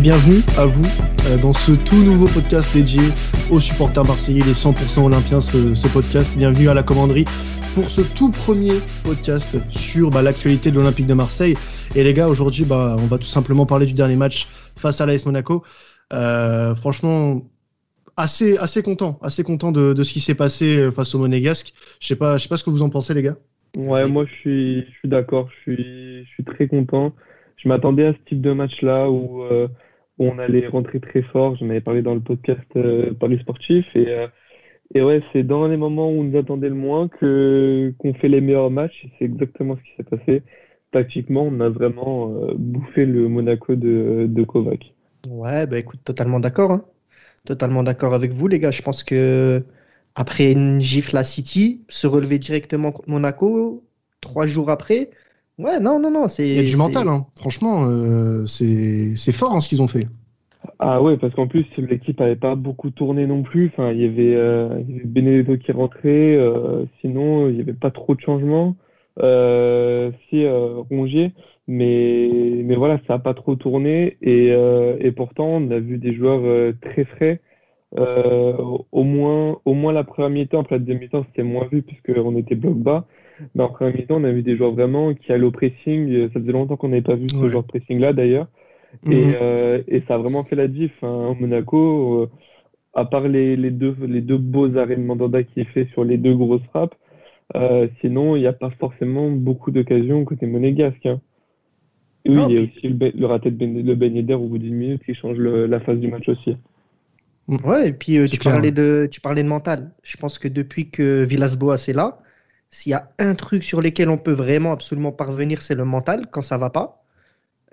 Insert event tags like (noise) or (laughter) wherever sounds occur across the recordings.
bienvenue à vous euh, dans ce tout nouveau podcast dédié aux supporters marseillais, les 100% olympiens, ce, podcast. Bienvenue à la commanderie pour ce tout premier podcast sur bah, l'actualité de l'Olympique de Marseille. Et les gars, aujourd'hui, bah, on va tout simplement parler du dernier match face à l'AS Monaco. Euh, franchement, assez, assez content, assez content de, ce qui s'est passé face au Monégasque. Je sais pas, sais pas ce que vous en pensez, les gars. Ouais, moi je suis, je suis d'accord, je suis, je suis très content je m'attendais à ce type de match-là où, euh, on allait rentrer très fort. J'en avais parlé dans le podcast euh, Paris Sportif. Et, euh, et ouais, c'est dans les moments où on nous attendait le moins que qu'on fait les meilleurs matchs. C'est exactement ce qui s'est passé. Tactiquement, on a vraiment bouffé le Monaco de, de Kovac. Ouais, bah écoute, totalement d'accord. Hein. Totalement d'accord avec vous, les gars. Je pense que après une gifle à City, se relever directement contre Monaco, trois jours après, Ouais, non, non, non. Il y a du mental, hein. franchement, euh, c'est fort hein, ce qu'ils ont fait. Ah ouais, parce qu'en plus, l'équipe n'avait pas beaucoup tourné non plus. Enfin, il y avait, euh, Benedetto qui rentrait, euh, sinon, il n'y avait pas trop de changements. Euh, si, Rongier, mais, mais voilà, ça n'a pas trop tourné. Et, et pourtant, on a vu des joueurs très frais. au, moins, au moins la première mi-temps, après la deuxième mi-temps, c'était moins vu puisqu'on était bloc bas. Mais en première mi-temps, on a vu des joueurs vraiment qui allaient au pressing. Ça faisait longtemps qu'on n'avait pas vu ce genre de pressing-là, d'ailleurs. Et, mhm. euh, et, ça a vraiment fait la diff. Hein. Monaco, euh, à part les, les, deux, les deux beaux arrêts de Mandanda qui est fait sur les deux grosses frappes, euh, sinon, il n'y a pas forcément beaucoup d'occasions côté monégasque. Hein. oui, il y a aussi le, raté de ben, le Ben au bout d'une minute qui change la phase du match aussi. Ouais, et puis tu, parlais de, tu parlais de mental. Je pense que depuis que Villas-Boas est là, s'il y a un truc sur lequel on peut vraiment absolument parvenir, c'est le mental quand ça va pas.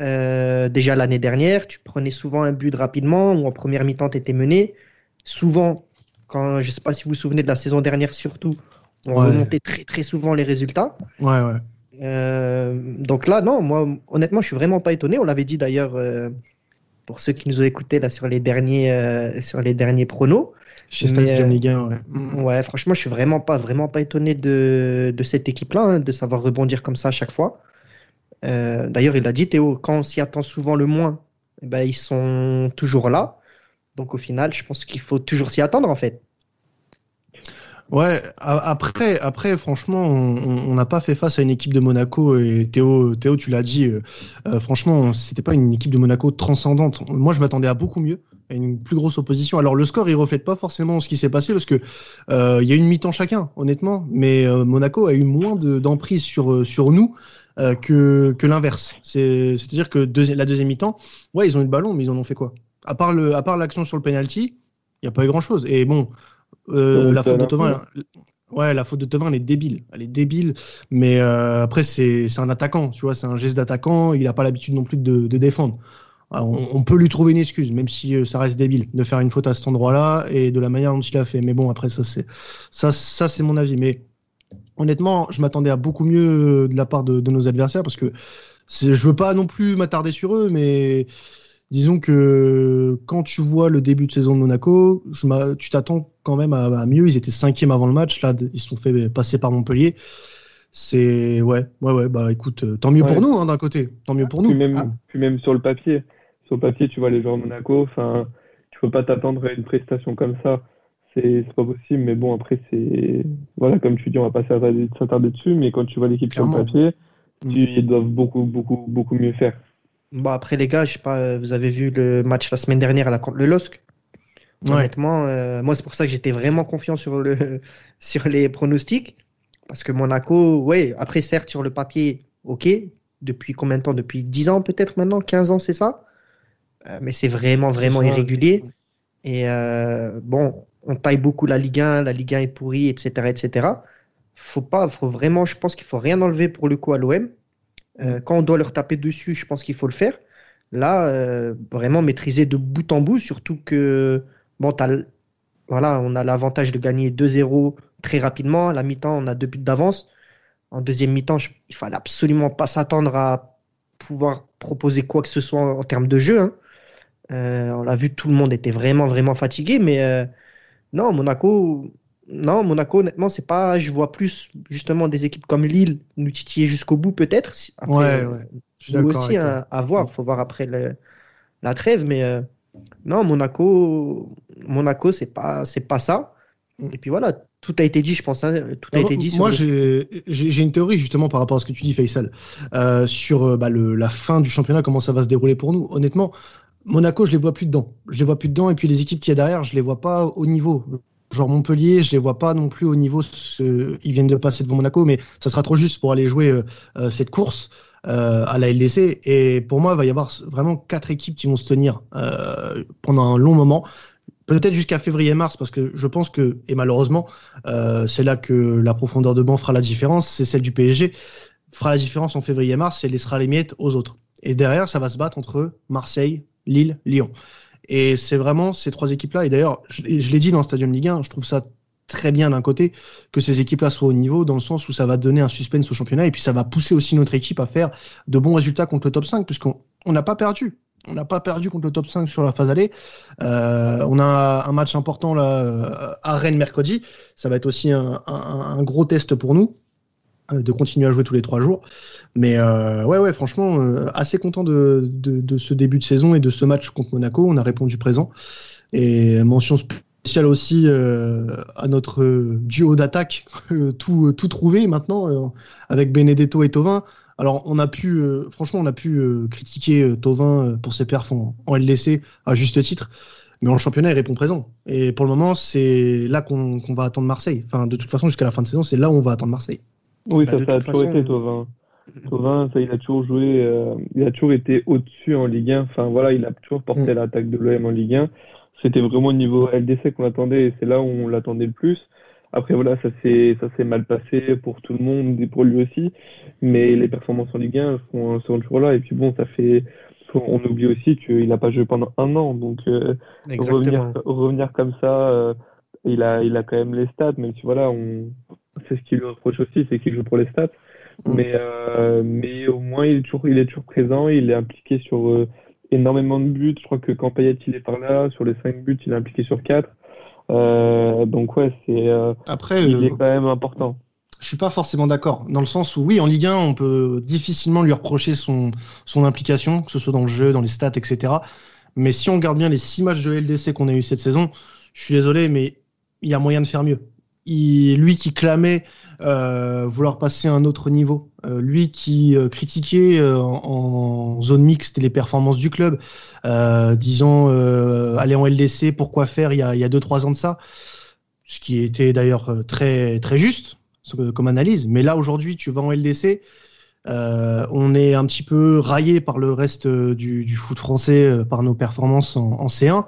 Euh, déjà l'année dernière, tu prenais souvent un but rapidement ou en première mi-temps, tu étais mené. Souvent, quand je sais pas si vous vous souvenez de la saison dernière surtout, on remontait très très souvent les résultats. Ouais, ouais. Euh, donc là, non, moi, honnêtement, je suis vraiment pas étonné. On l'avait dit d'ailleurs euh, pour ceux qui nous ont écoutés là sur les derniers, sur les derniers pronos. Chez euh, Ligue 1, ouais. Ouais, franchement, je suis vraiment pas, vraiment pas étonné de, de cette équipe-là, hein, de savoir rebondir comme ça à chaque fois. Euh, d'ailleurs, il a dit, Théo, quand on s'y attend souvent le moins, eh ben, ils sont toujours là. Donc au final, je pense qu'il faut toujours s'y attendre en fait. Ouais, après, après franchement, on n'a pas fait face à une équipe de Monaco et Théo, Théo tu l'as dit, euh, euh, franchement, c'était pas une équipe de Monaco transcendante. Moi, je m'attendais à beaucoup mieux, à une plus grosse opposition. Alors le score, il reflète pas forcément ce qui s'est passé parce que euh, il y a une mi-temps chacun, honnêtement, mais Monaco a eu moins d'emprise sur sur nous. que, que l'inverse. C'est-à-dire que la deuxième mi-temps, ouais, ils ont eu le ballon, mais ils en ont fait quoi? À part l'action sur le penalty, il n'y a pas eu grand-chose. Et bon, euh, la faute de Tovin, ouais, la faute de Tovin, elle est débile. Elle est débile, mais euh, après, c'est un attaquant, tu vois, c'est un geste d'attaquant. Il n'a pas l'habitude non plus de, de défendre. on, peut lui trouver une excuse, même si euh, ça reste débile, de faire une faute à cet endroit-là et de la manière dont il a fait. Mais bon, après, ça, c'est ça, ça c'est mon avis. Mais honnêtement, je m'attendais à beaucoup mieux de la part de, de nos adversaires parce que je veux pas non plus m'attarder sur eux, mais disons que quand tu vois le début de saison de Monaco, je tu t'attends quand même à, mieux. Ils étaient cinquième avant le match, là ils se sont fait passer par Montpellier. C'est ouais, ouais, ouais. Bah écoute, euh, tant mieux pour nous hein, d'un côté, tant mieux pour nous. Puis même, ah. même sur le papier, sur le papier, tu vois les joueurs de Monaco. Enfin, tu peux pas t'attendre à une prestation comme ça. C'est pas possible. Mais bon, après c'est voilà, comme tu dis, on va pas s'attarder dessus. Mais quand tu vois l'équipe sur le papier, mm. ils doivent beaucoup, beaucoup, beaucoup mieux faire. Bon, après, les gars, je sais pas, vous avez vu le match la semaine dernière à la, contre le LOSC? Honnêtement, euh, moi, c'est pour ça que j'étais vraiment confiant sur, le, (laughs) sur les pronostics. Parce que Monaco, ouais, après, certes, sur le papier, ok. Depuis combien de temps? Depuis 10 ans, peut-être maintenant? 15 ans, c'est ça? Euh, Mais c'est vraiment, vraiment irrégulier. Et bon, on taille beaucoup la Ligue 1, la Ligue 1 est pourrie, etc. etc. Faut pas, faut vraiment, je pense qu'il faut rien enlever pour le coup à l'OM. Euh, quand on doit leur taper dessus, je pense qu'il faut le faire. Là, euh, vraiment maîtriser de bout en bout, surtout que bon, voilà, on a l'avantage de gagner 2-0 très rapidement. À la mi-temps, on a deux buts d'avance. En deuxième mi-temps, il fallait absolument pas s'attendre à pouvoir proposer quoi que ce soit en, termes de jeu. Hein. Euh, on l'a vu, tout le monde était vraiment, vraiment fatigué. Mais non, Monaco, non, Monaco, honnêtement, c'est pas. Je vois plus justement des équipes comme Lille nous titiller jusqu'au bout, peut-être. ouais, ouais. Je aussi à, voir. Il faut voir après la trêve, mais non, Monaco, Monaco, c'est pas, c'est pas ça. Mm. Et puis voilà, tout a été dit, je pense. Hein, tout a été dit. Moi, j'ai une théorie justement par rapport à ce que tu dis, Faisal, euh, sur euh, bah, le, la fin du championnat, comment ça va se dérouler pour nous. Honnêtement, Monaco, je les vois plus dedans. Je les vois plus dedans, et puis les équipes qui y a derrière, je les vois pas au niveau. Genre Montpellier, je les vois pas non plus au niveau. Ce... Ils viennent de passer devant Monaco, mais ça sera trop juste pour aller jouer euh, cette course. À la LDC. Et pour moi, il va y avoir vraiment quatre équipes qui vont se tenir pendant un long moment peut-être jusqu'à février-mars, parce que je pense que, et malheureusement, euh, c'est là que la profondeur de banc fera la différence, c'est celle du PSG, fera la différence en février-mars et laissera les miettes aux autres. Et derrière, ça va se battre entre Marseille, Lille, Lyon. Et c'est vraiment ces trois équipes-là, et d'ailleurs, je, l'ai dit dans le Stadium Ligue 1, je trouve ça très bien d'un côté que ces équipes-là soient au niveau, dans le sens où ça va donner un suspense au championnat, et puis ça va pousser aussi notre équipe à faire de bons résultats contre le top 5, puisqu'on n'a pas perdu on n'a pas perdu contre le top 5 sur la phase allée. Euh, on a un match important là, euh, à Rennes mercredi. Ça va être aussi un, gros test pour nous euh, de continuer à jouer tous les trois jours. Mais ouais, ouais, franchement, assez content de, ce début de saison et de ce match contre Monaco. On a répondu présent. Et mention spéciale aussi à notre duo d'attaque, (laughs) tout, tout trouvé maintenant, avec Benedetto et Tovin. Alors, on a pu, euh, franchement, on a pu euh, critiquer euh, Tovin pour ses perfs en, LDC à juste titre, mais en championnat, il répond présent. Et pour le moment, c'est là qu'on va attendre Marseille. Enfin, de toute façon, jusqu'à la fin de saison, c'est là où on va attendre Marseille. Oui, bah, ça, a toujours été Tovin. Tovin, ça, il a toujours joué, il a toujours été au-dessus en Ligue 1. Enfin, voilà, il a toujours porté mm. l'attaque de l'OM en Ligue 1. C'était vraiment au niveau LDC qu'on attendait et c'est là où on l'attendait le plus. Après, voilà, ça s'est, ça s'est mal passé pour tout le monde et pour lui aussi. Mais les performances en Ligue 1 sont, sont toujours là. Et puis bon, ça fait, on oublie aussi qu'il n'a pas joué pendant un an. Donc, euh, revenir, revenir comme ça, euh, il, a, il a quand même les stats. Mais tu voilà, on, c'est ce qui lui reproche aussi, c'est qu'il joue pour les stats. Mm. Mais, euh, mais au moins, il est toujours, il est toujours présent. Il est impliqué sur énormément de buts. Je crois que quand Payet il est par là, sur les 5 buts, il est impliqué sur 4. Euh, donc ouais, c'est euh, après il est quand même important. Je suis pas forcément d'accord dans le sens où oui, en Ligue 1, on peut difficilement lui reprocher son son implication, que ce soit dans le jeu, dans les stats, etc. Mais si on regarde bien les six matchs de LDC qu'on a eu cette saison, je suis désolé, mais il y a moyen de faire mieux lui qui clamait euh, vouloir passer à un autre niveau, euh, lui qui euh, critiquait en, zone mixte les performances du club, disant aller en LDC, pourquoi faire il y a 2-3 ans de ça, ce qui était d'ailleurs très, très juste comme analyse. Mais là aujourd'hui, tu vas en LDC, on est un petit peu raillé par le reste du, foot français, par nos performances en, en C1.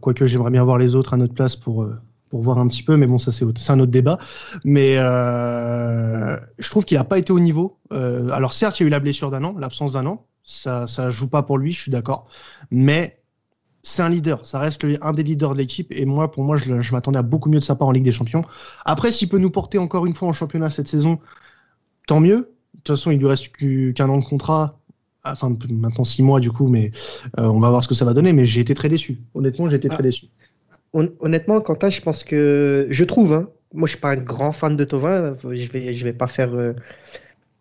quoique j'aimerais bien voir les autres à notre place pour pour voir un petit peu, mais bon, ça c'est un autre débat. Mais euh, je trouve qu'il n'a pas été au niveau. Euh, alors certes, il y a eu la blessure d'un an, l'absence d'un an, ça ça joue pas pour lui, je suis d'accord. Mais c'est un leader, ça reste un des leaders de l'équipe. Et moi, pour moi, je, je m'attendais à beaucoup mieux de sa part en Ligue des Champions. Après, s'il peut nous porter encore une fois en championnat cette saison, tant mieux. De toute façon, il lui reste qu'un an de contrat. Enfin, maintenant six mois du coup, mais euh, on va voir ce que ça va donner. Mais j'ai été très déçu. Honnêtement, j'ai été très ah. Honnêtement, Quentin, je pense que je trouve, hein, moi je suis pas un grand fan de Tovin, je vais, je vais pas faire. Euh,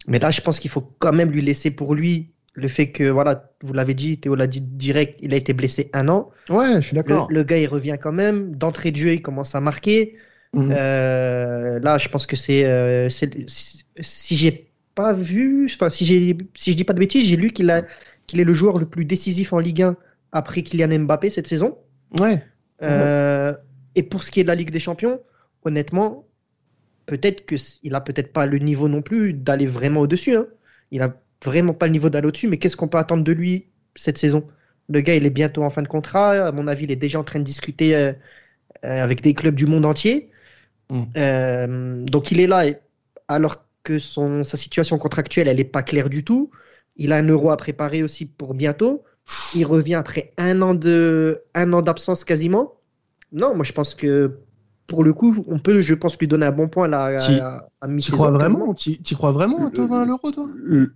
mais là, je pense qu'il faut quand même lui laisser pour lui le fait que, voilà, vous l'avez dit, Théo l'a dit direct, il a été blessé un an. Ouais, je suis d'accord. Le, gars, il revient quand même. D'entrée de jeu, il commence à marquer. Mhm. Euh, là, je pense que c'est. Euh, si j'ai pas vu, enfin, si, si je dis pas de bêtises, j'ai lu qu'il qu'il est le joueur le plus décisif en Ligue 1 après Kylian Mbappé cette saison. Ouais. Euh, et pour ce qui est de la Ligue des Champions, honnêtement, peut-être qu'il a peut-être pas le niveau non plus d'aller vraiment au-dessus. Hein. Il a vraiment pas le niveau d'aller au-dessus, mais qu'est-ce qu'on peut attendre de lui cette saison? Le gars, il est bientôt en fin de contrat. À mon avis, il est déjà en train de discuter euh, euh, avec des clubs du monde entier. Mm. donc il est là, alors que son, sa situation contractuelle, elle n'est pas claire du tout. Il a un euro à préparer aussi pour bientôt. Il revient après un an de un an d'absence quasiment. Non, moi je pense que pour le coup, on peut, je pense, lui donner un bon point là, à, Tu crois vraiment Tu crois vraiment, toi, à l'euro, toi?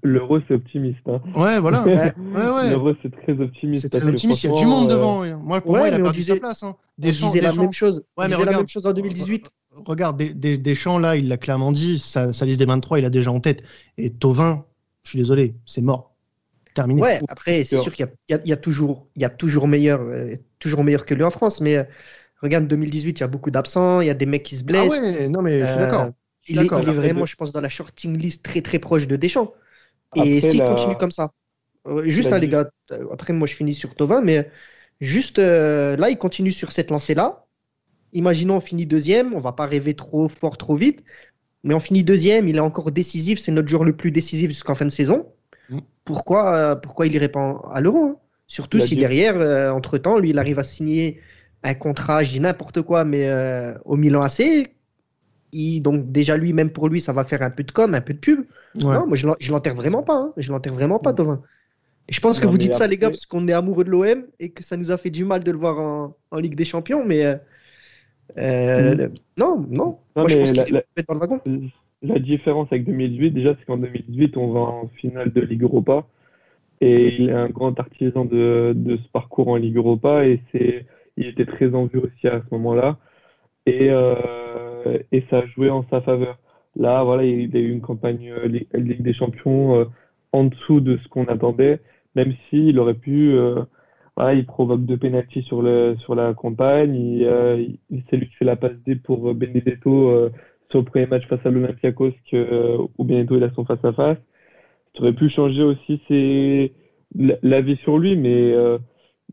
L'euro, c'est optimiste. Hein. Ouais, voilà. (laughs) ouais, ouais. L'euro, c'est très optimiste. C'est très optimiste. Il y a du monde devant. Euh, moi, pour moi, il a perdu sa place. Hein. Des gens, la même chose. Ouais, mais regarde, la même chose en 2018. Regarde, des, des, des champs là, il l'a clairement dit. Sa, sa liste des 23, il a déjà en tête. Et Tovin, je suis désolé, c'est mort terminé. Ouais, après, c'est sûr qu'il y, y, y, a toujours, il y a toujours meilleur, euh, toujours meilleur que lui en France, mais euh, regarde 2018, il y a beaucoup d'absents, il y a des mecs qui se blessent. Ah ouais, non mais je suis d'accord. Il, est, il est vraiment, je pense, dans la shorting list très très proche de Deschamps. Et s'il la... continue comme ça, juste hein, les gars, après moi je finis sur Tovin, mais juste là, il continue sur cette lancée-là. Imaginons on finit deuxième, on va pas rêver trop fort, trop vite, mais on finit deuxième, il est encore décisif, c'est notre joueur le plus décisif jusqu'en fin de saison. Mm. Pourquoi, euh, pourquoi il irait pas à l'euro hein? Surtout si derrière, euh, entre-temps, lui, il arrive à signer un contrat, je dis n'importe quoi, mais euh, au Milan AC. Il, donc déjà lui, même pour lui, ça va faire un peu de com, un peu de pub. Ouais. Non, moi je l'enterre vraiment pas. Hein. Je l'enterre vraiment pas, Tovin. Et je pense non, que vous dites après... ça, les gars, parce qu'on est amoureux de l'OM et que ça nous a fait du mal de le voir en, en Ligue des Champions, mais euh, mmh. Non, non. non Moi, je pense la, la, dans le wagon. La différence avec 2018, déjà, c'est qu'en 2018, on va en finale de Ligue Europa. Et il est un grand artisan de, de ce parcours en Ligue Europa. Et c'est, il était très en vue aussi à ce moment-là. Et, euh, et ça a joué en sa faveur. Là, voilà, il a eu une campagne euh, Ligue des Champions euh, en dessous de ce qu'on attendait, même s'il aurait pu euh, voilà, il provoque deux pénalties sur, le, sur la campagne. Il, euh, il, c'est lui qui fait la passe D pour Benedetto sur le premier match face à l'Olympiakos euh, où Benedetto il a son face à face. Ça aurait pu changer aussi ses, la vie sur lui, mais, euh,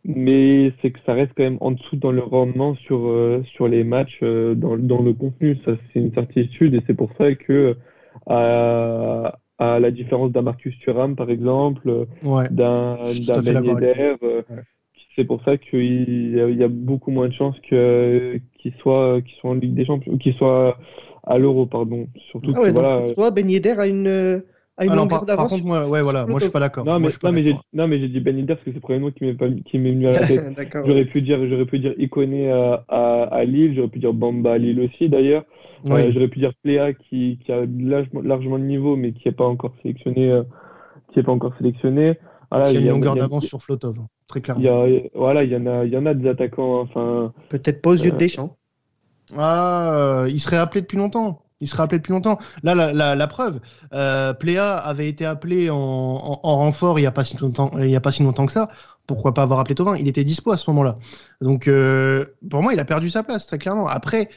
mais c'est que ça reste quand même en dessous dans le rendement sur, euh, sur les matchs, dans, dans le contenu. Ça, c'est une certitude et c'est pour ça que à, à la différence d'un Marcus Thuram, par exemple, ouais, d'un Ben Yedder. C'est pour ça qu'il y, y, a beaucoup moins de chances qu'il qu soit, qu soit en Ligue des Champions, qu'il soit à l'Euro, pardon. Surtout ah ouais, que, donc voilà, pour toi, Ben Yedder a une, a une Ah non, par, contre, moi, ouais, voilà, moi je suis pas d'accord. Non, mais, j'ai, d'accord. non, mais j'ai dit Ben Yedder parce que c'est le premier nom qui m'est, pas- qui m'est venu à la (laughs) tête. J'aurais pu dire, j'aurais pu dire Iconé à, à, à Lille, j'aurais pu dire Bamba à Lille aussi d'ailleurs. Oui. Euh, j'aurais pu dire Pléa qui, qui a largement, largement de niveau mais qui n'est pas encore sélectionné, euh, qui est pas encore sélectionné. Voilà, Il y a une longueur d'avance sur Flotov, hein, très il clairement. y a, voilà, il y en a, il y en a des attaquants. Enfin, Peut-être pas aux yeux de Euh, Deschamps. Ah, il serait appelé depuis longtemps. Il serait appelé depuis longtemps. Là, la, la, preuve, euh, Pléa avait été appelé en, en, en renfort il n'y a pas si longtemps, il a pas si longtemps que ça. Pourquoi pas avoir appelé Tovin Il était dispo à ce moment-là. Donc, euh, pour moi, il a perdu sa place très clairement. Après,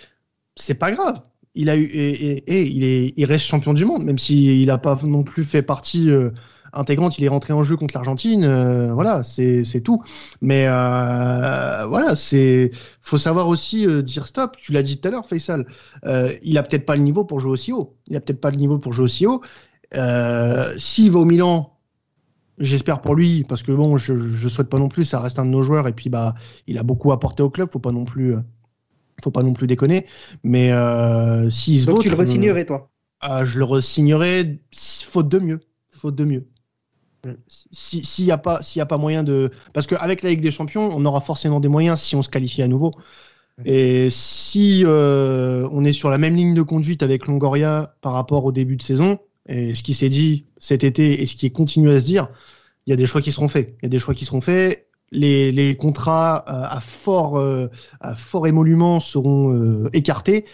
c'est pas grave. Il a eu et, et, et il est, il reste champion du monde, même s'il n'a pas non plus fait partie euh, intégrante. Il est rentré en jeu contre l'Argentine. euh, voilà, c'est tout. Mais euh, voilà, c'est faut savoir aussi euh, dire stop. Tu l'as dit tout à l'heure, Faisal. Euh, il a peut-être pas le niveau pour jouer aussi haut. Il a peut-être pas le niveau pour jouer aussi haut. Euh, S'il va au Milan, j'espère pour lui, parce que bon, je, je souhaite pas non plus. Ça reste un de nos joueurs et puis bah, il a beaucoup apporté au club. Faut pas non plus, euh, faut pas non plus déconner. Mais euh, s'il se Donc vaut, tu le resignerais, toi? ah, je le resignerais faute de mieux. Faute de mieux. Mm. Si- S'il n'y a, pas- s'il y a pas moyen de. Parce qu'avec la Ligue des Champions, on aura forcément des moyens si on se qualifie à nouveau. Et si euh, on est sur la même ligne de conduite avec Longoria par rapport au début de saison, et ce qui s'est dit cet été et ce qui est continué à se dire, il y a des choix qui seront faits. Il y a des choix qui seront faits. Les, les contrats euh, à fort, euh, à fort émolument seront euh, écartés.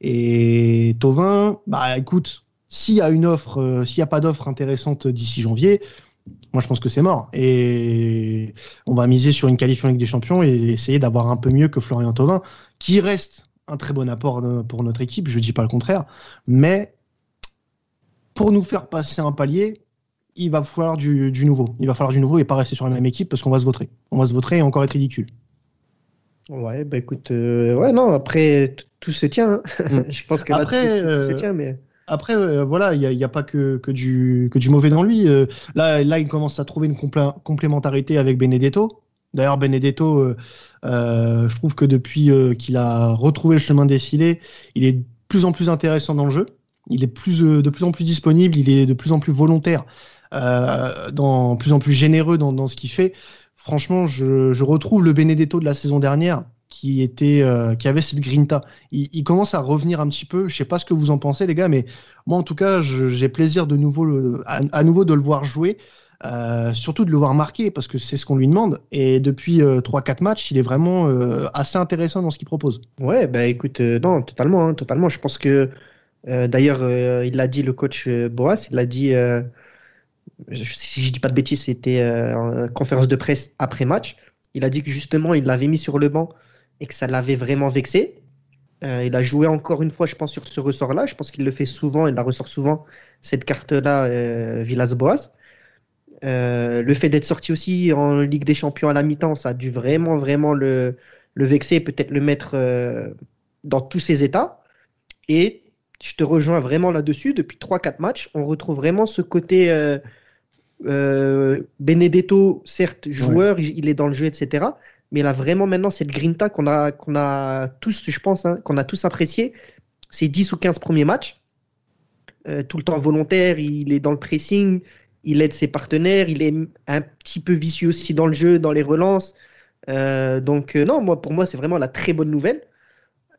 Et Tovin, bah écoute, s'il y a une offre, s'il n'y a pas d'offre intéressante d'ici janvier, moi je pense que c'est mort. Et on va miser sur une qualification Ligue des Champions et essayer d'avoir un peu mieux que Florian Tovin, qui reste un très bon apport pour notre équipe, je dis pas le contraire, mais pour nous faire passer un palier, il va falloir du, du nouveau. Il va falloir du nouveau et pas rester sur la même équipe parce qu'on va se voter. On va se voter et encore être ridicule. Ouais, bah écoute, euh, ouais, non, après, tout se tient. hein. Mm. (laughs) Je pense que Après, tout, tout se euh, tient, mais. Après, euh, voilà, il n'y a, pas que, du, que mauvais dans lui. Euh, là, là, il commence à trouver une complé- complémentarité avec Benedetto. D'ailleurs, Benedetto, euh, euh, je trouve que depuis euh, qu'il a retrouvé le chemin filets, il est de plus en plus intéressant dans le jeu. Il est plus, euh, de plus en plus disponible, il est de plus en plus volontaire, dans, plus en plus généreux dans, dans ce qu'il fait. Franchement, je, je retrouve le Benedetto de la saison dernière qui était euh, qui avait cette grinta. Il, commence à revenir un petit peu. Je sais pas ce que vous en pensez les gars, mais moi en tout cas, j'ai plaisir de nouveau à, nouveau de le voir jouer. Euh, surtout de le voir marquer parce que c'est ce qu'on lui demande et depuis euh, 3-4 matchs il est vraiment euh, assez intéressant dans ce qu'il propose Ouais, bah écoute, euh, non, totalement, hein, totalement. Je pense que, euh, d'ailleurs, euh, il l'a dit, le coach euh, Boas, il l'a dit, euh, si je dis pas de bêtises, c'était en conférence de presse après match. Il a dit que justement, il l'avait mis sur le banc et que ça l'avait vraiment vexé. il a joué encore une fois, je pense, sur ce ressort-là. Je pense qu'il le fait souvent, il la ressort souvent, cette carte-là, Villas-Boas. le fait d'être sorti aussi en Ligue des Champions à la mi-temps, ça a dû vraiment, vraiment le, le vexer, peut-être le mettre dans tous ses états. Et je te rejoins vraiment là-dessus. Depuis 3-4 matchs, on retrouve vraiment ce côté euh, euh, Benedetto, certes, joueur, il, est dans le jeu, etc. Mais a vraiment maintenant cette grinta qu'on a, qu'on a tous, je pense, hein, qu'on a tous apprécié. Ces 10 ou 15 premiers matchs. Euh, tout le temps volontaire, il est dans le pressing, il aide ses partenaires, il est un petit peu vicieux aussi dans le jeu, dans les relances. donc, non, moi, pour moi, c'est vraiment la très bonne nouvelle.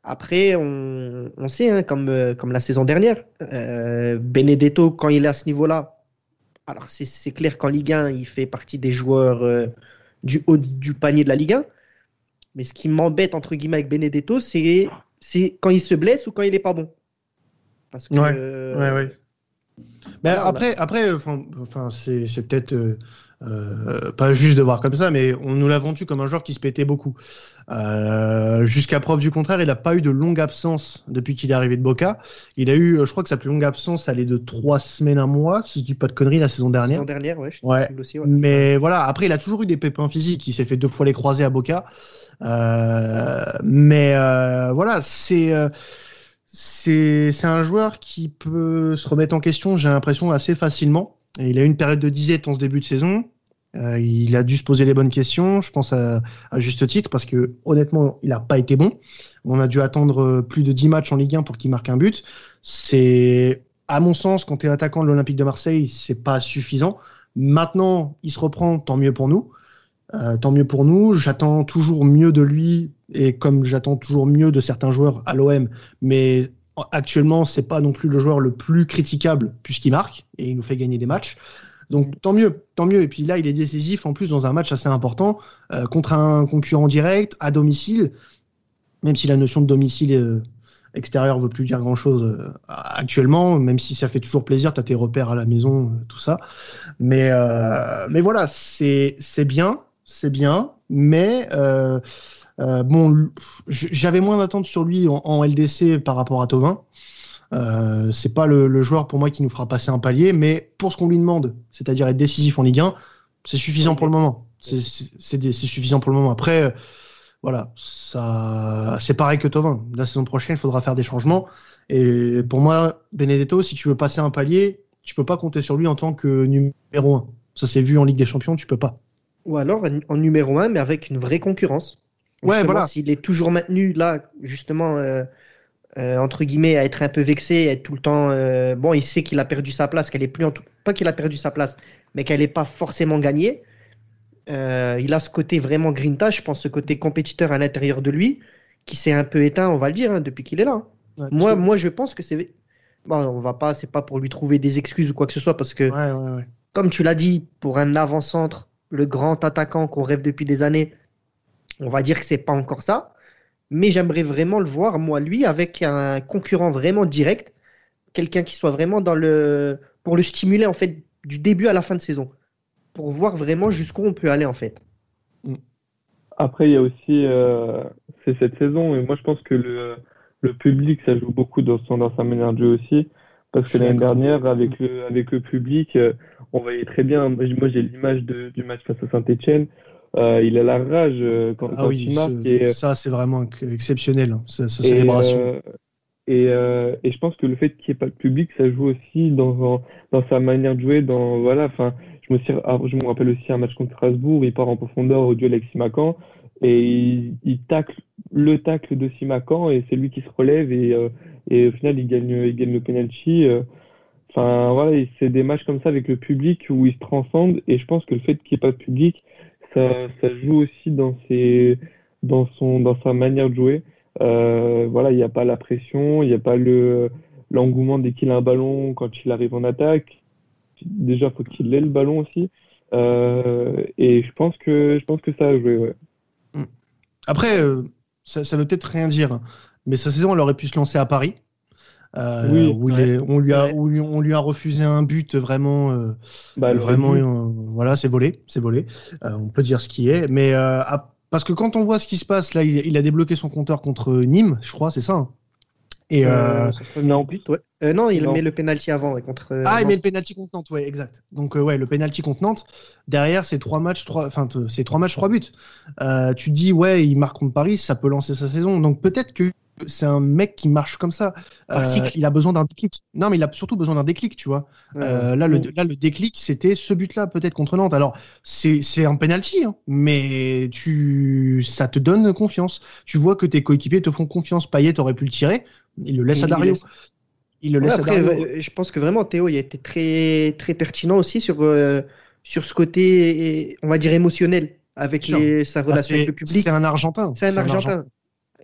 Après, on, sait, hein, comme, euh, comme la saison dernière, euh, Benedetto, quand il est à ce niveau-là, alors c'est clair qu'en Ligue 1, il fait partie des joueurs euh, du haut du panier de la Ligue 1. Mais ce qui m'embête, entre guillemets, avec Benedetto, c'est quand il se blesse ou quand il n'est pas bon. Parce que, ouais, ouais, ouais. Mais après, après enfin, c'est peut-être euh, pas juste de voir comme ça, mais on nous l'a vendu comme un joueur qui se pétait beaucoup. Euh, Jusqu'à preuve du contraire, il n'a pas eu de longue absence depuis qu'il est arrivé de Boca. Il a eu, je crois que sa plus longue absence, elle est de trois semaines, un mois, si je dis pas de conneries, la saison dernière. La saison dernière, ouais. ouais. Aussi, ouais. Mais voilà, après, il a toujours eu des pépins physiques. Il s'est fait deux fois les croisés à Boca. Euh, mais euh, voilà, c'est euh, c'est un joueur qui peut se remettre en question, j'ai l'impression, assez facilement. Il a eu une période de disette en ce début de saison. Euh, il a dû se poser les bonnes questions, je pense à, juste titre, parce que honnêtement, il n'a pas été bon. On a dû attendre euh, plus de 10 matchs en Ligue 1 pour qu'il marque un but. C'est, à mon sens, quand tu es attaquant de l'Olympique de Marseille, c'est pas suffisant. Maintenant, il se reprend, tant mieux pour nous. Euh, tant mieux pour nous. J'attends toujours mieux de lui, et comme j'attends toujours mieux de certains joueurs à l'OM, mais actuellement, c'est pas non plus le joueur le plus critiquable puisqu'il marque et il nous fait gagner des matchs. Donc tant mieux, tant mieux. Et puis là, il est décisif en plus dans un match assez important euh, contre un concurrent direct à domicile, même si la notion de domicile euh, extérieur veut plus dire grand chose euh, actuellement, même si ça fait toujours plaisir, tu as tes repères à la maison, tout ça. Mais, mais voilà, c'est bien, c'est bien, mais bon, j'avais moins d'attentes sur lui en, LDC par rapport à Tovin. Euh, c'est pas le, joueur pour moi qui nous fera passer un palier, mais pour ce qu'on lui demande, c'est-à-dire être décisif en Ligue 1, c'est suffisant pour le moment. C'est suffisant pour le moment. Après, euh, voilà, ça, c'est pareil que Tovin. La saison prochaine, il faudra faire des changements. Et pour moi, Benedetto, si tu veux passer un palier, tu peux pas compter sur lui en tant que numéro 1. Ça s'est vu en Ligue des Champions, tu peux pas. Ou alors en numéro 1, mais avec une vraie concurrence. Ouais, voilà. S'il est toujours maintenu là, justement, euh, euh, entre guillemets, à être un peu vexé, à être tout le temps. Euh, bon, il sait qu'il a perdu sa place, qu'elle est plus en tout... pas qu'il a perdu sa place, mais qu'elle n'est pas forcément gagnée. Il a ce côté vraiment grinta, je pense, ce côté compétiteur à l'intérieur de lui, qui s'est un peu éteint, on va le dire, hein, depuis qu'il est là. moi, moi, je pense que c'est. Bon, on va pas, c'est pas pour lui trouver des excuses ou quoi que ce soit, parce que, comme tu l'as dit, pour un avant-centre, le grand attaquant qu'on rêve depuis des années, on va dire que c'est pas encore ça mais j'aimerais vraiment le voir, moi, lui, avec un concurrent vraiment direct, quelqu'un qui soit vraiment dans le. pour le stimuler, en fait, du début à la fin de saison, pour voir vraiment jusqu'où on peut aller, en fait. Mm. Après, il y a aussi. Euh, c'est cette saison, et moi, je pense que le, le public, ça joue beaucoup dans, dans sa manière de jouer aussi. Parce que l'année dernière, avec le, avec le public, euh, on voyait très bien. Moi, j'ai l'image du match face à Saint-Etienne euh, il a la rage euh, quand, ah il marque. Et, euh, ça, c'est vraiment exceptionnel, hein, sa, célébration. Et, et, je pense que le fait qu'il n'y ait pas de public, ça joue aussi dans, dans sa manière de jouer. Dans, voilà, enfin, je, me ah, je me rappelle aussi un match contre Strasbourg, il part en profondeur au duel avec Simacan et il, il, tacle le tacle de Simacan et c'est lui qui se relève et, et au final il gagne, il le penalty. Enfin voilà, c'est des matchs comme ça avec le public où il se transcende et je pense que le fait qu'il n'y ait pas de public, ça, joue aussi dans, son, dans sa manière de jouer. Euh, voilà, il n'y a pas la pression, il n'y a pas le l'engouement dès qu'il a un ballon quand il arrive en attaque. Déjà, faut qu'il ait le ballon aussi. Euh, et je pense que je pense que ça a joué. Mm. Après, euh, ça, ça veut peut-être rien dire, mais sa saison, elle aurait pu se lancer à Paris. euh, où, on, lui a, on lui a refusé un but vraiment, euh, bah, vraiment, euh, voilà, c'est volé, c'est volé. on peut dire ce qui est, mais parce que quand on voit ce qui se passe là, il, a débloqué son compteur contre Nîmes, je crois, c'est ça. Hein? Et non, ouais. non, il met le penalty avant contre. ah, il met le penalty contre Nantes, ouais, exact. Donc ouais, le penalty contre Nantes. Derrière, c'est trois matchs, trois, enfin, c'est trois matchs, trois buts. tu dis ouais, il marque contre Paris, ça peut lancer sa saison. Donc peut-être que c'est un mec qui marche comme ça. Euh, il a besoin d'un déclic. Non, mais il a surtout besoin d'un déclic, tu vois. Euh, là, le, là, le déclic, c'était ce but-là, peut-être contre Nantes. Alors, c'est un penalty, hein, mais tu, ça te donne confiance. Tu vois que tes coéquipiers te font confiance. Payet aurait pu le tirer. Il le laisse à Dario. Il, le laisse à Dario. Je pense que vraiment, Théo, il a été très, très pertinent aussi sur, euh, sur ce côté, on va dire, émotionnel avec sa bah, relation avec le public. C'est un Argentin. C'est un, Argentin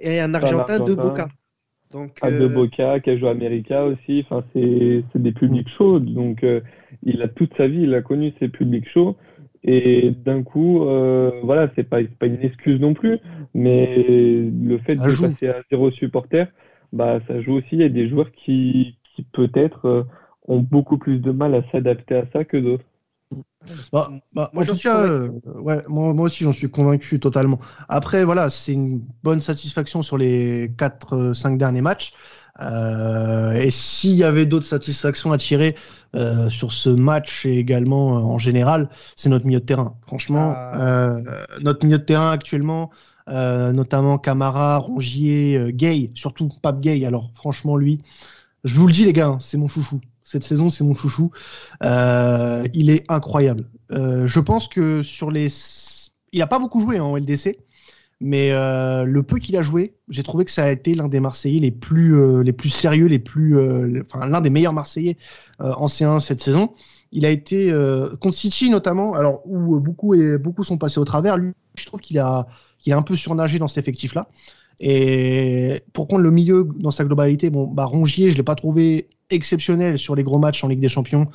et un Argentin, de Boca. Donc, De euh, Boca, qui a joué à América aussi. Enfin, c'est des publics chauds. Donc, euh, il a toute sa vie, il a connu ces publics chauds. Et d'un coup, euh, voilà, c'est pas, pas une excuse non plus, mais le fait de passer à zéro supporter, bah, ça joue aussi. Il y a des joueurs qui, qui peut-être ont beaucoup plus de mal à s'adapter à ça que d'autres. Bah, bah, moi, euh, ouais, moi, moi, aussi, j'en suis convaincu totalement. Après, voilà, c'est une bonne satisfaction sur les 4-5 derniers matchs. Euh, et s'il y avait d'autres satisfactions à tirer euh, sur ce match et également en général, c'est notre milieu de terrain. Franchement, ah. notre milieu de terrain actuellement, notamment Camara, Rongier, Gay, surtout Pape Gay. Alors, franchement, lui, je vous le dis, les gars, hein, c'est mon chouchou cette saison, c'est mon chouchou. Euh, il est incroyable. Euh, je pense que sur les. Il n'a pas beaucoup joué hein, en LDC, mais euh, le peu qu'il a joué, j'ai trouvé que ça a été l'un des Marseillais les plus, les plus sérieux, les plus, enfin, l'un des meilleurs Marseillais en C1 cette saison. Il a été contre City notamment, alors où beaucoup et beaucoup sont passés au travers. Lui, je trouve qu'il a, qu'il a un peu surnagé dans cet effectif-là. Et pour prendre le milieu dans sa globalité, bon, bah Rongier, je l'ai pas trouvé exceptionnel sur les gros matchs en Ligue des Champions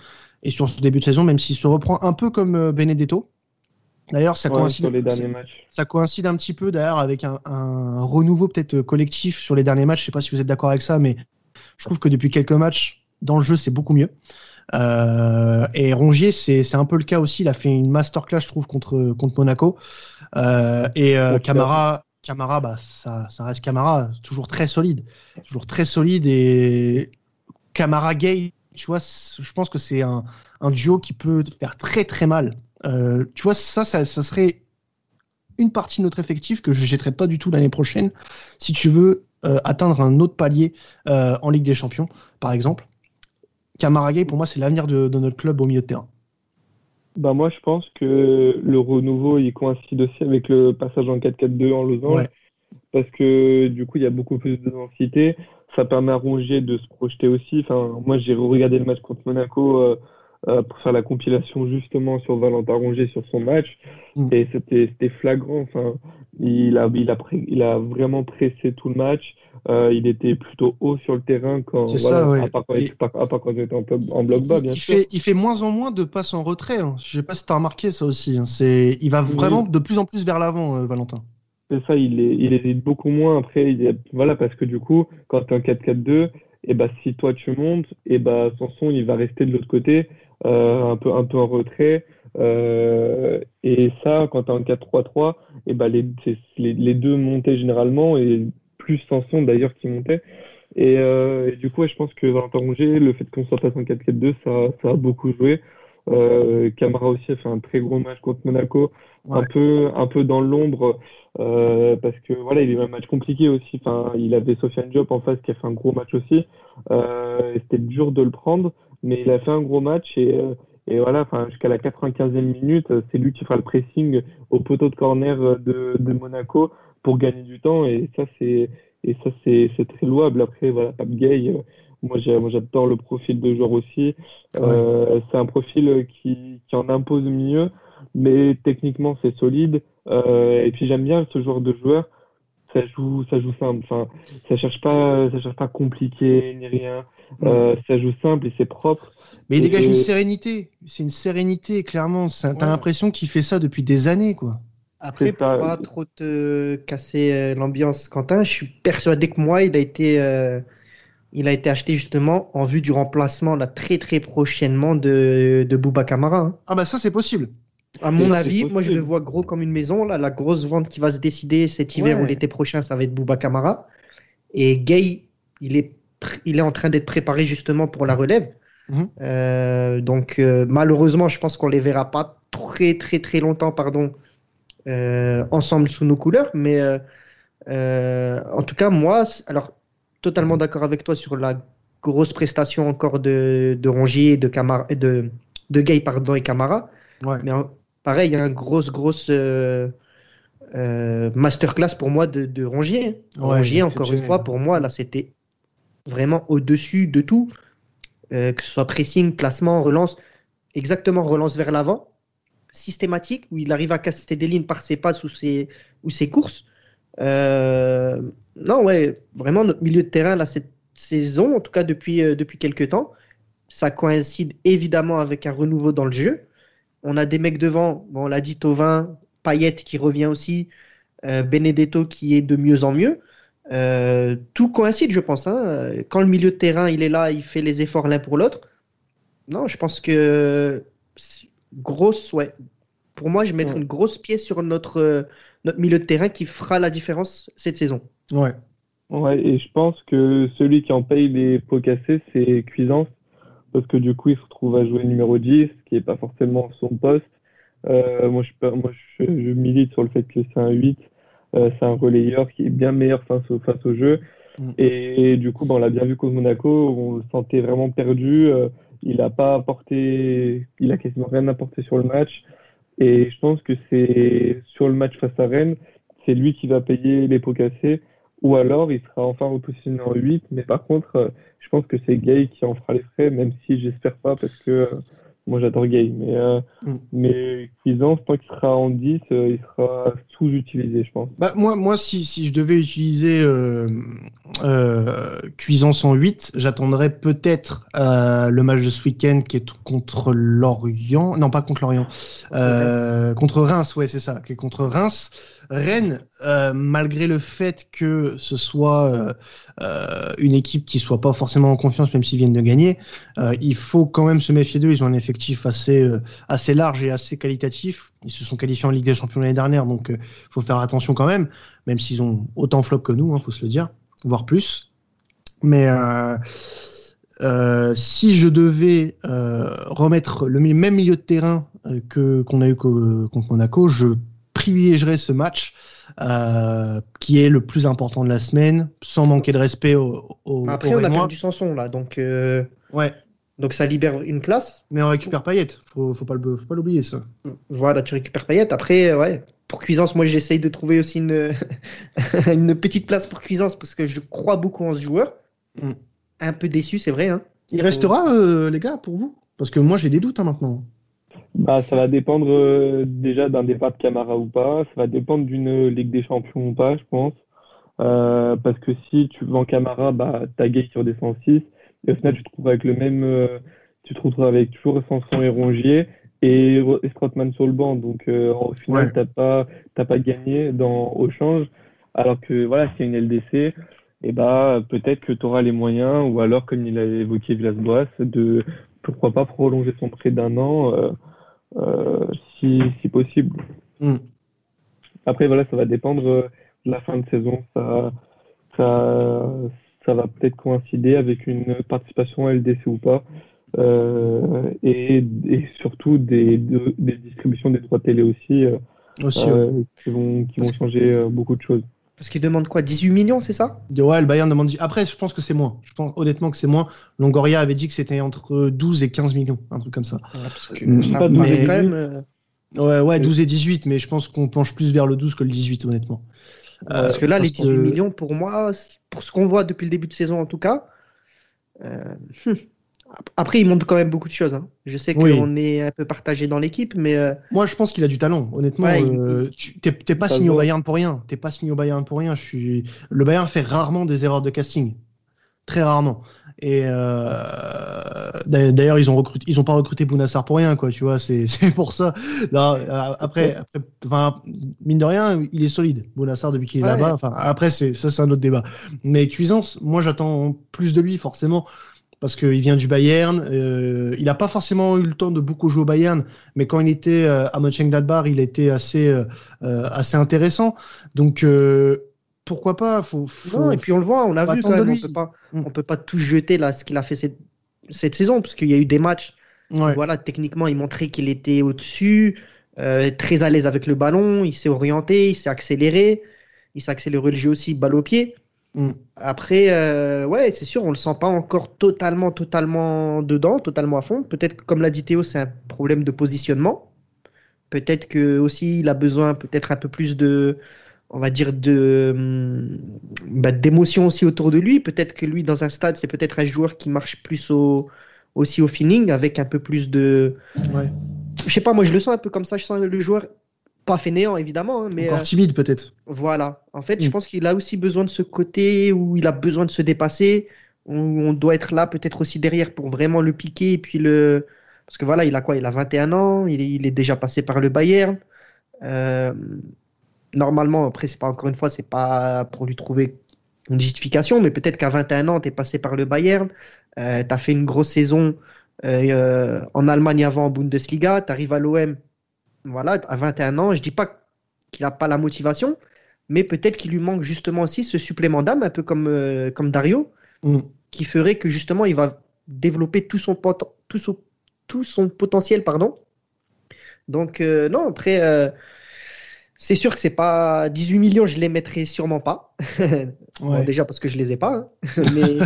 et sur ce début de saison, même s'il se reprend un peu comme euh, Benedetto. D'ailleurs, ça, coïncide, ça coïncide un petit peu d'ailleurs avec un, renouveau peut-être euh, collectif sur les derniers matchs. Je sais pas si vous êtes d'accord avec ça, mais je trouve que depuis quelques matchs, dans le jeu, c'est beaucoup mieux. Euh, et Rongier, c'est un peu le cas aussi. Il a fait une masterclass, je trouve, contre, contre Monaco. et Camara, Camara bah, ça, reste Camara, toujours très solide. Toujours très solide et Camara Gay, tu vois, je pense que c'est un, duo qui peut faire très très mal. Euh, tu vois, ça, ça, serait une partie de notre effectif que je ne jetterai pas du tout l'année prochaine si tu veux euh, atteindre un autre palier euh, en Ligue des Champions, par exemple. Camara Gay, pour moi, c'est l'avenir de, notre club au milieu de terrain. Bah moi, je pense que le renouveau, il coïncide aussi avec le passage en 4-4-2 en losange. Parce que du coup, il y a beaucoup plus de densité ça permet à Rongier de se projeter aussi. Enfin, moi, j'ai regardé le match contre Monaco euh, euh, pour faire la compilation justement sur Valentin Rongier sur son match. Mm. Et c'était flagrant. Enfin, il a, il, a il a vraiment pressé tout le match. Euh, il était plutôt haut sur le terrain quand, voilà, à, part quand, il était en, bloc bas, bien il sûr. Fait, il fait moins en moins de passes en retrait. Hein. Je sais pas si tu as remarqué ça aussi. Hein. Il va vraiment de plus en plus vers l'avant, Valentin. C'est ça, il, est, il hésite beaucoup moins. Après, il voilà, parce que du coup, quand tu es en 4-4-2, et bah, si toi tu montes, et bah, Sanson, il va rester de l'autre côté, euh, un, peu, un peu en retrait. Euh, et ça, quand tu es en 4-3-3, et bah, les, les, deux montaient généralement, et plus Sanson d'ailleurs qui montait. Et, euh, du coup, je pense que Valentin Rongier, le fait qu'on soit passé en 4-4-2, ça, ça a beaucoup joué. Euh, Camara aussi a fait un très gros match contre Monaco, un peu un peu dans l'ombre euh, parce que voilà, il a eu un match compliqué aussi. Enfin, il avait Sofiane Diop en face qui a fait un gros match aussi. Euh, C'était dur de le prendre, mais il a fait un gros match et, euh, et voilà, enfin jusqu'à la 95e minute, c'est lui qui fera le pressing au poteau de corner de, de Monaco pour gagner du temps et ça c'est et ça c'est très louable. Après voilà, Pape Gay moi, j'adore le profil de joueur aussi. Euh, c'est un profil qui, qui, en impose mieux, mais techniquement, c'est solide. Euh, et puis, j'aime bien ce genre de joueur. Ça joue, ça joue simple. Enfin, ça cherche pas, ça cherche pas compliqué ni rien. Euh, ça joue simple et c'est propre. Mais il dégage une sérénité. C'est une sérénité, clairement. T'as l'impression qu'il fait ça depuis des années, quoi. Après, pour pas, pas trop te casser l'ambiance, Quentin, je suis persuadé que moi, il a été il a été acheté justement en vue du remplacement là, très très prochainement de, de Bouba Kamara. hein. Ah bah ça c'est possible. À mon avis, moi je le vois gros comme une maison. Là, la grosse vente qui va se décider cet hiver Ouais. ou l'été prochain, ça va être Bouba Kamara. Et Gay, il est, il est en train d'être préparé justement pour la relève. Mhm. Euh, donc euh, malheureusement, je pense qu'on les verra pas très très très longtemps, pardon, euh, ensemble sous nos couleurs. Mais en tout cas, moi, alors totalement d'accord avec toi sur la grosse prestation encore de, de Rongier, de Camara, de, de Gay pardon et Camara. Ouais. Mais en- pareil, il y a une grosse, grosse euh, euh, masterclass pour moi de, de Rongier. Ouais, Rongier, encore une fois, pour moi, là, c'était vraiment au-dessus de tout. Euh, que ce soit pressing, placement, relance, exactement relance vers l'avant, systématique, où il arrive à casser des lignes par ses passes ou ses, ou ses courses. Non, ouais, vraiment, notre milieu de terrain, là, cette saison, en tout cas depuis, depuis quelques temps, ça coïncide évidemment avec un renouveau dans le jeu. On a des mecs devant, bon, on l'a dit, Tovin, Payet qui revient aussi, euh, Benedetto qui est de mieux en mieux. Euh, tout coïncide, je pense. hein. Quand le milieu de terrain il est là, il fait les efforts l'un pour l'autre. Non, je pense que c'est- grosse, ouais. Pour moi, je vais mettre Ouais. une grosse pièce sur notre, euh, notre milieu de terrain qui fera la différence cette saison. Ouais. Ouais, et je pense que celui qui en paye les pots cassés, c'est Cuisance, parce que du coup, il se retrouve à jouer numéro 10, ce qui n'est pas forcément son poste. Euh, moi, je, peux- moi je, je milite sur le fait que c'est un 8, euh, c'est un relayeur qui est bien meilleur face au, face au jeu. Mm. Et, du coup, ben, on l'a bien vu contre Monaco, on le sentait vraiment perdu. euh, il n'a pas apporté, il a quasiment rien apporté sur le match. Et je pense que c'est sur le match face à Rennes, c'est lui qui va payer les pots cassés. Ou alors, il sera enfin repositionné en 8. Mais par contre, euh, je pense que c'est Gay qui en fera les frais, même si j'espère pas, parce que euh, moi j'adore Gay. Mais, euh, Mm. mais Cuisance, tant qu'il sera en 10, euh, il sera sous-utilisé, je pense. Bah, moi, moi si, si je devais utiliser euh, euh, Cuisance en 8, j'attendrais peut-être euh, le match de ce week-end qui est contre Lorient. Non, pas contre Lorient. Euh, contre Reims, ouais, c'est ça, qui est contre Reims. Rennes, euh, malgré le fait que ce soit euh, euh, une équipe qui soit pas forcément en confiance, même s'ils viennent de gagner, il faut quand même se méfier d'eux. Ils ont un effectif assez, assez large et assez qualitatif. Ils se sont qualifiés en Ligue des Champions l'année dernière, donc il faut faire attention quand même, même s'ils ont autant flop que nous, il faut se le dire, voire plus. Mais si je devais remettre le même milieu de terrain que qu'on a eu co- contre Monaco, je privilégierais ce match euh, qui est le plus important de la semaine, sans manquer de respect au, au, Après, aux on a perdu Sanson là, donc, euh, Ouais, donc ça libère une place. mais on récupère Payet, faut, faut pas le- faut pas l'oublier ça. Voilà, tu récupères Payet. Après, euh, ouais, pour Cuisance, moi j'essaye de trouver aussi une, (laughs) une petite place pour Cuisance parce que je crois beaucoup en ce joueur. Mm. Un peu déçu, c'est vrai. Hein. Il restera, euh, les gars, pour vous? Parce que moi j'ai des doutes hein, maintenant. Bah, ça va dépendre euh, déjà d'un départ de Camara ou pas. Ça va dépendre d'une Ligue des Champions ou pas, je pense. Euh, parce que si tu vends Camara, bah, t'as Gay qui redescend en 6. Et au final, tu te retrouves avec le même. euh, tu te retrouves avec toujours Sanson et Rongier et, et sur le banc. Donc, au final, Ouais. t'as pas, pas gagné dans, au change. Alors que, voilà, a une LDC, et bah, peut-être que tu auras les moyens, ou alors, comme il a évoqué Villas-Boas, de pourquoi pas prolonger son prêt d'un an. euh, euh, si, si possible. Mm. Après, voilà, ça va dépendre euh, de la fin de saison. Ça, ça, ça va peut-être coïncider avec une participation à LDC ou pas. Euh, et, et surtout des, de- des distributions des droits télé aussi euh, Aussi, euh, qui vont, qui vont changer beaucoup de choses. Parce qu'il demande quoi 18 millions, c'est ça? Ouais. ouais, le Bayern demande. Après, je pense que c'est moins. Je pense honnêtement que c'est moins. Longoria avait dit que c'était entre 12 et 15 millions, un truc comme ça. Parce que ça Pas me paraît 18. quand même. euh, Ouais, ouais, Oui. 12 et 18, mais je pense qu'on penche plus vers le 12 que le 18, honnêtement. Parce que là, les parce que- 18 millions, pour moi, pour ce qu'on voit depuis le début de saison en tout cas, euh, hum. Après, il montre quand même beaucoup de choses. hein. Je sais Oui. qu'on est un peu partagé dans l'équipe, mais euh, Moi, je pense qu'il a du talent, honnêtement. Ouais, euh, tu- T'es t'es pas signé au. Bayern pour rien. T'es pas signé au Bayern pour rien. Je suis... Le Bayern fait rarement des erreurs de casting. très rarement. Et euh, d'ailleurs, ils ont recruté, ils ont pas recruté Bounassar pour rien, quoi. Tu vois, c'est (laughs) pour ça. Là, après, après, enfin, mine de rien, il est solide, Bounassar depuis qu'il est là-bas. Enfin, après, c'est ça, c'est un autre débat. Mais Cuisance, moi, j'attends plus de lui forcément parce qu'il vient du Bayern. Euh, il n'a pas forcément eu le temps de beaucoup jouer au Bayern, mais quand il était euh, à Mönchengladbach, il était assez, euh, assez intéressant. Donc pourquoi pas faut, faut, Et puis on le voit, on a vu quand même, on peut pas, mm. on peut pas tout jeter là ce qu'il a fait cette, cette saison, parce qu'il y a eu des matchs. Voilà, techniquement, il montrait qu'il était au-dessus, très à l'aise avec le ballon, il s'est orienté, il s'est accéléré, il s'est accéléré le jeu aussi, balle au pied. Mm. Après, euh, ouais, c'est sûr, on le sent pas encore totalement, totalement dedans, totalement à fond. Peut-être que, comme l'a dit Théo, c'est un problème de positionnement. Peut-être que aussi il a besoin peut-être un peu plus de, on va dire de, mm, bah, d'émotion aussi autour de lui. Peut-être que lui, dans un stade, c'est peut-être un joueur qui marche plus au, aussi au feeling, avec un peu plus de. Ouais. Je sais pas, moi je le sens un peu comme ça. Je sens le joueur pas fainéant évidemment, hein, mais encore euh, timide peut-être. Voilà. En fait, je mm. pense qu'il a aussi besoin de ce côté où il a besoin de se dépasser. Où on doit être là peut-être aussi derrière pour vraiment le piquer et puis le parce que voilà, il a quoi? Il a 21 ans, il est, déjà passé par le Bayern. Euh, normalement, après, c'est pas encore une fois, c'est pas pour lui trouver une justification, mais peut-être qu'à 21 ans, tu es passé par le Bayern, euh, tu as fait une grosse saison en Allemagne avant en Bundesliga, tu arrives à l'OM, voilà, à 21 ans, je dis pas qu'il n'a pas la motivation, mais peut-être qu'il lui manque justement aussi ce supplément d'âme, un peu comme, euh, comme Dario, mm. qui ferait que justement il va développer tout son, tout son, tout son potentiel. pardon. Donc, euh, non, après, euh, c'est sûr que c'est pas 18 millions, je les mettrai sûrement pas. (laughs) déjà parce que je les ai pas. Hein. (laughs) mais...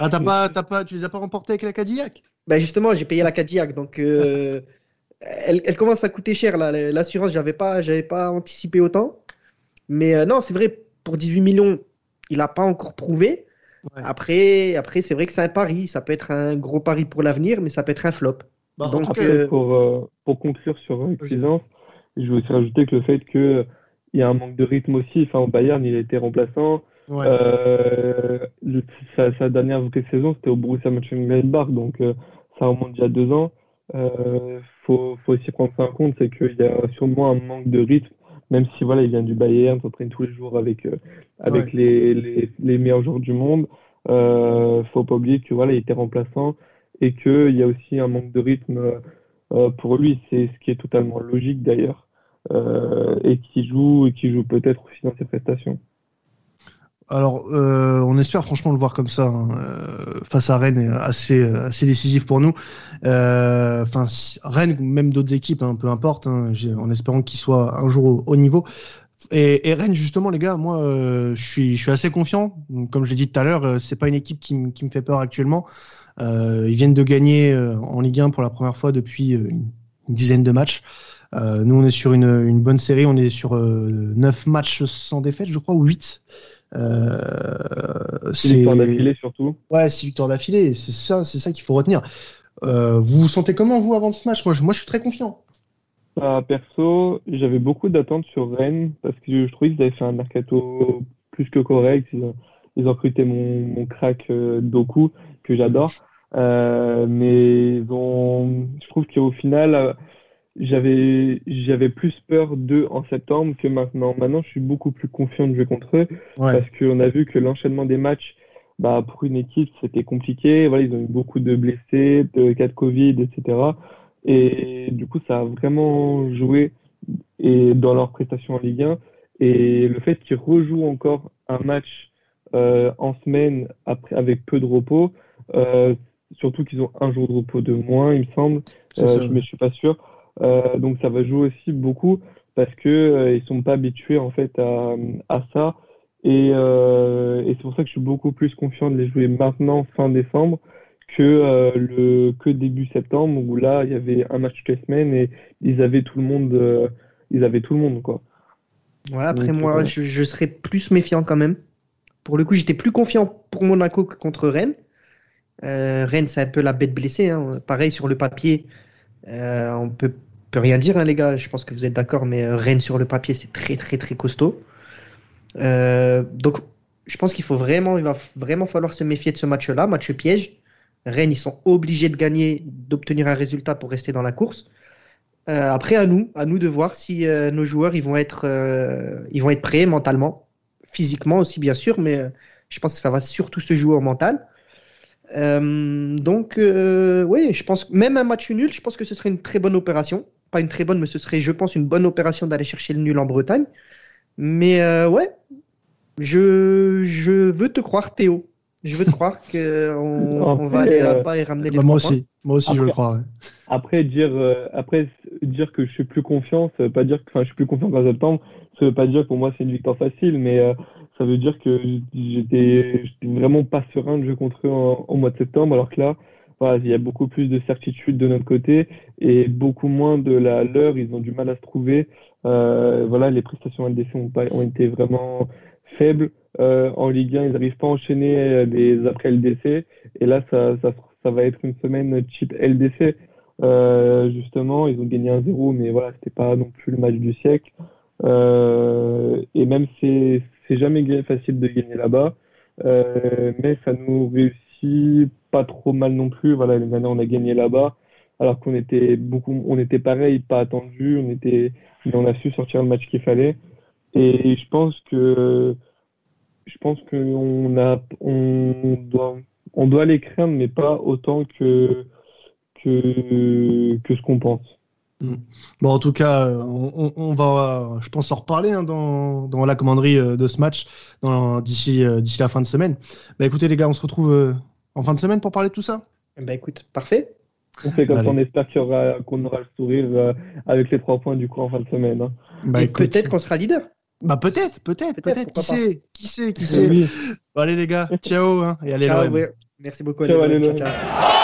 ah, t'as pas, pas, tu les as pas remportés avec la Cadillac ben justement, j'ai payé la Cadillac, donc elle, commence à coûter cher. L'assurance, je n'avais pas, pas anticipé autant. Mais euh, non, c'est vrai, pour 18 millions, il n'a pas encore prouvé. Après, après c'est vrai que c'est un pari. Ça peut être un gros pari pour l'avenir, mais ça peut être un flop. Bah, Donc, euh, pour, euh, pour, conclure sur Cuisance, je veux aussi rajouter que le fait qu'il y a un manque de rythme aussi. Enfin, au Bayern, il a été remplaçant. sa, dernière saison, c'était au Borussia Mönchengladbach, donc ça remonte déjà deux ans euh, faut, faut aussi prendre ça en compte, c'est qu'il y a sûrement un manque de rythme, même si voilà, il vient du Bayern, s'entraîne tous les jours avec, euh, avec les, les, les, meilleurs joueurs du monde. Euh, faut pas oublier que voilà, il était remplaçant et qu'il y a aussi un manque de rythme euh, pour lui. C'est ce qui est totalement logique d'ailleurs, euh, et qui joue et qui joue peut-être aussi dans ses prestations. Alors, euh, on espère franchement le voir comme ça hein. euh, face à Rennes, assez assez décisif pour nous. Euh, enfin, Rennes, même d'autres équipes, hein, peu importe, hein, en espérant qu'il soit un jour au, niveau. Et, Rennes, justement, les gars, moi, je suis je suis assez confiant. Comme je l'ai dit tout à l'heure, c'est pas une équipe qui, qui me fait peur actuellement. ils viennent de gagner en Ligue 1 pour la première fois depuis une, dizaine de matchs. nous, on est sur une, une bonne série. On est sur 9 matchs sans défaite, je crois, ou 8. Euh, c'est victoire d'affilée surtout. Ouais, c'est victoire d'affilée. C'est ça, c'est ça qu'il faut retenir. Euh, vous vous sentez comment vous avant ce match? Moi je, moi, je suis très confiant. Bah, perso, j'avais beaucoup d'attentes sur Rennes parce que je trouvais qu'ils avaient fait un mercato plus que correct. Ils ont, ils ont recruté mon, mon crack euh, Doku que j'adore. Mais ils ont, je trouve qu'au final, j'avais j'avais plus peur d'eux en septembre que maintenant. Maintenant, je suis beaucoup plus confiant de jouer contre eux parce qu'on a vu que l'enchaînement des matchs, bah, pour une équipe, c'était compliqué. Voilà, ils ont eu beaucoup de blessés, de cas de Covid, etc. Et du coup, ça a vraiment joué et dans leur prestation en Ligue 1. Et le fait qu'ils rejouent encore un match euh, en semaine après, avec peu de repos, euh, surtout qu'ils ont un jour de repos de moins, il me semble, euh, je suis pas sûr. Euh, donc ça va jouer aussi beaucoup parce que euh, ils sont pas habitués en fait à, à ça. Et, euh, et c'est pour ça que je suis beaucoup plus confiant de les jouer maintenant, fin décembre, que le que début septembre où là il y avait un match toutes les semaines et ils avaient tout le monde, ils avaient tout le monde quoi. Ouais, après moi je, je, serais plus méfiant quand même. Pour le coup, j'étais plus confiant pour Monaco que contre Rennes. Rennes, c'est un peu la bête blessée. Hein. Pareil sur le papier, euh, on peut, peut rien dire, hein, les gars. Je pense que vous êtes d'accord, mais euh, Rennes sur le papier, c'est très, très, très costaud. Euh, donc, je pense qu'il faut vraiment, il va vraiment falloir se méfier de ce match-là, match piège. Rennes, ils sont obligés de gagner, d'obtenir un résultat pour rester dans la course. Après, à nous, à nous de voir si nos joueurs ils vont être, ils vont être prêts mentalement, physiquement aussi bien sûr, mais je pense que ça va surtout se jouer au mental. Donc, oui, je pense même un match nul, je pense que ce serait une très bonne opération. Pas une très bonne, mais ce serait, je pense, une bonne opération d'aller chercher le nul en Bretagne. Mais ouais, je, je veux te croire, Théo. Je veux te croire qu'on (laughs) on va aller là-bas et ramener les bah, Moi aussi, moi aussi après, je le crois. Après, dire, euh, après, dire que je suis plus confiant, ça veut pas dire que je suis plus confiant qu'en septembre. Ça veut pas dire que pour moi c'est une victoire facile, mais euh, ça veut dire que j'étais vraiment pas serein de jouer contre eux en, mois de septembre, alors que là, voilà, il y a beaucoup plus de certitude de notre côté et beaucoup moins de la leur. Ils ont du mal à se trouver. Euh, voilà, les prestations LDC ont, pas, ont été vraiment faibles. Euh, en Ligue 1, ils n'arrivent pas à enchaîner les euh, après LDC. Et là, ça, ça, ça va être une semaine type LDC. Euh, justement, ils ont gagné un 0 mais voilà, c'était pas non plus le match du siècle. Euh, et même c'est c'est jamais facile de gagner là-bas, euh, mais ça nous réussit pas trop mal non plus. Voilà, dernière on a gagné là-bas, alors qu'on était beaucoup, on était pareil, pas attendu, on était, mais on a su sortir le match qu'il fallait. Et je pense que je pense qu'on a, on doit, on doit les craindre, mais pas autant que, que ce qu'on pense. Mm. Bon, en tout cas, on, on, va, je pense, en reparler hein, dans, dans, la commanderie euh, de ce match d'ici euh, d'ici la fin de semaine. Bah, écoutez, les gars, on se retrouve euh, en fin de semaine pour parler de tout ça. Bah, écoute, parfait. On fait comme ça, on espère qu'on aura, le sourire avec les trois points du coup en fin de semaine. Hein. Bah, Et peut-être qu'on sera leader. Bah peut-être, peut-être, peut-être. qui sait, qui sait, qui sait. Bon, allez les gars, (laughs) ciao hein, et allez ciao, Merci beaucoup. Ciao, allez, ciao, ciao.